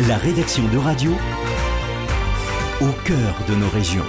La rédaction de radio au cœur de nos régions.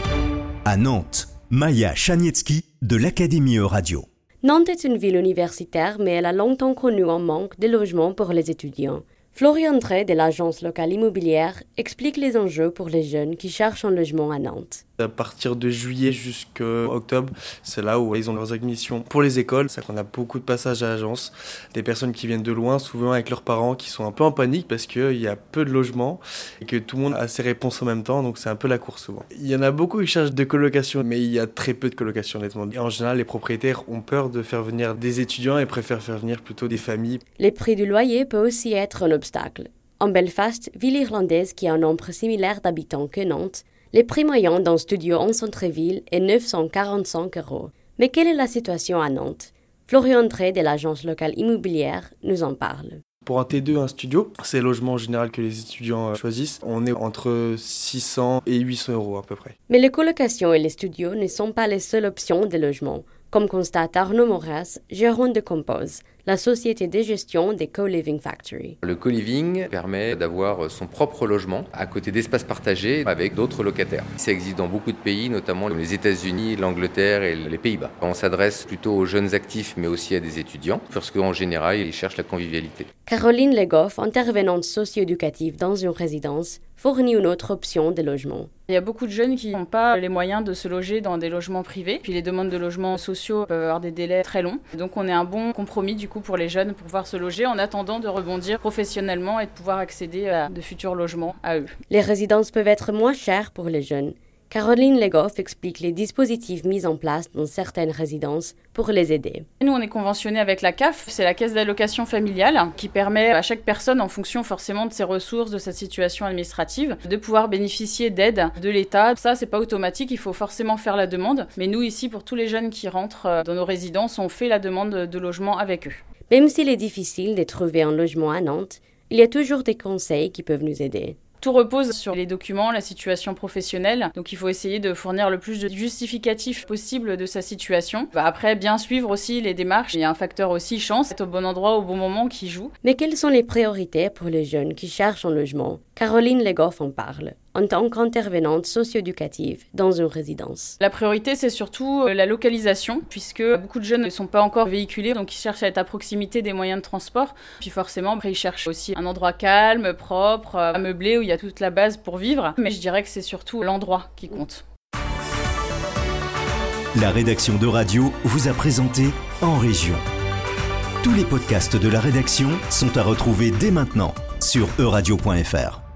À Nantes, Maya Chanietsky de l'Académie Radio. Nantes est une ville universitaire, mais elle a longtemps connu un manque de logements pour les étudiants. Florian Drey de l'agence locale immobilière explique les enjeux pour les jeunes qui cherchent un logement à Nantes. À partir de juillet jusqu'à octobre, c'est là où ils ont leurs admissions pour les écoles. C'est qu'on a beaucoup de passages à l'agence, des personnes qui viennent de loin, souvent avec leurs parents, qui sont un peu en panique parce qu'il y a peu de logements et que tout le monde a ses réponses en même temps, donc c'est un peu la course souvent. Il y en a beaucoup qui cherchent des colocations, mais il y a très peu de colocations honnêtement. en général, les propriétaires ont peur de faire venir des étudiants et préfèrent faire venir plutôt des familles. Les prix du loyer peuvent aussi être un obstacle. En Belfast, ville irlandaise qui a un nombre similaire d'habitants que Nantes, les prix moyens d'un studio en centre-ville est 945 euros. Mais quelle est la situation à Nantes? Florian Drey de l'agence locale immobilière nous en parle. Pour un T2, un studio, c'est le logement en général que les étudiants euh, choisissent. On est entre 600 et 800 euros à peu près. Mais les colocations et les studios ne sont pas les seules options de logement comme constate Arnaud Moras, gérant de Compose, la société de gestion des Co-Living Factory. Le co-living permet d'avoir son propre logement à côté d'espaces partagés avec d'autres locataires. Ça existe dans beaucoup de pays, notamment les États-Unis, l'Angleterre et les Pays-Bas. On s'adresse plutôt aux jeunes actifs, mais aussi à des étudiants, parce qu'en général, ils cherchent la convivialité. Caroline Legoff, intervenante socio-éducative dans une résidence, fournit une autre option de logement. Il y a beaucoup de jeunes qui n'ont pas les moyens de se loger dans des logements privés. Puis les demandes de logements sociaux peuvent avoir des délais très longs. Donc on est un bon compromis du coup pour les jeunes pour pouvoir se loger en attendant de rebondir professionnellement et de pouvoir accéder à de futurs logements à eux. Les résidences peuvent être moins chères pour les jeunes. Caroline Legoff explique les dispositifs mis en place dans certaines résidences pour les aider. Nous, on est conventionné avec la CAF, c'est la caisse d'allocation familiale, qui permet à chaque personne, en fonction forcément de ses ressources, de sa situation administrative, de pouvoir bénéficier d'aide de l'État. Ça, c'est pas automatique, il faut forcément faire la demande. Mais nous, ici, pour tous les jeunes qui rentrent euh, dans nos résidences, on fait la demande de logement avec eux. Même s'il est difficile de trouver un logement à Nantes, il y a toujours des conseils qui peuvent nous aider. Tout repose sur les documents, la situation professionnelle. Donc il faut essayer de fournir le plus de justificatifs possible de sa situation. Bah, après, bien suivre aussi les démarches. Il y a un facteur aussi chance, être au bon endroit au bon moment qui joue. Mais quelles sont les priorités pour les jeunes qui cherchent un logement? Caroline Legoff en parle en tant qu'intervenante socio-éducative dans une résidence. La priorité, c'est surtout euh, la localisation, puisque beaucoup de jeunes ne sont pas encore véhiculés, donc ils cherchent à être à proximité des moyens de transport. Puis forcément, après, ils cherchent aussi un endroit calme, propre, euh, ameublé, où il y a toute la base pour vivre. Mais je dirais que c'est surtout l'endroit qui compte. La rédaction de Radio vous a présenté En Région. Tous les podcasts de la rédaction sont à retrouver dès maintenant sur euradio.fr.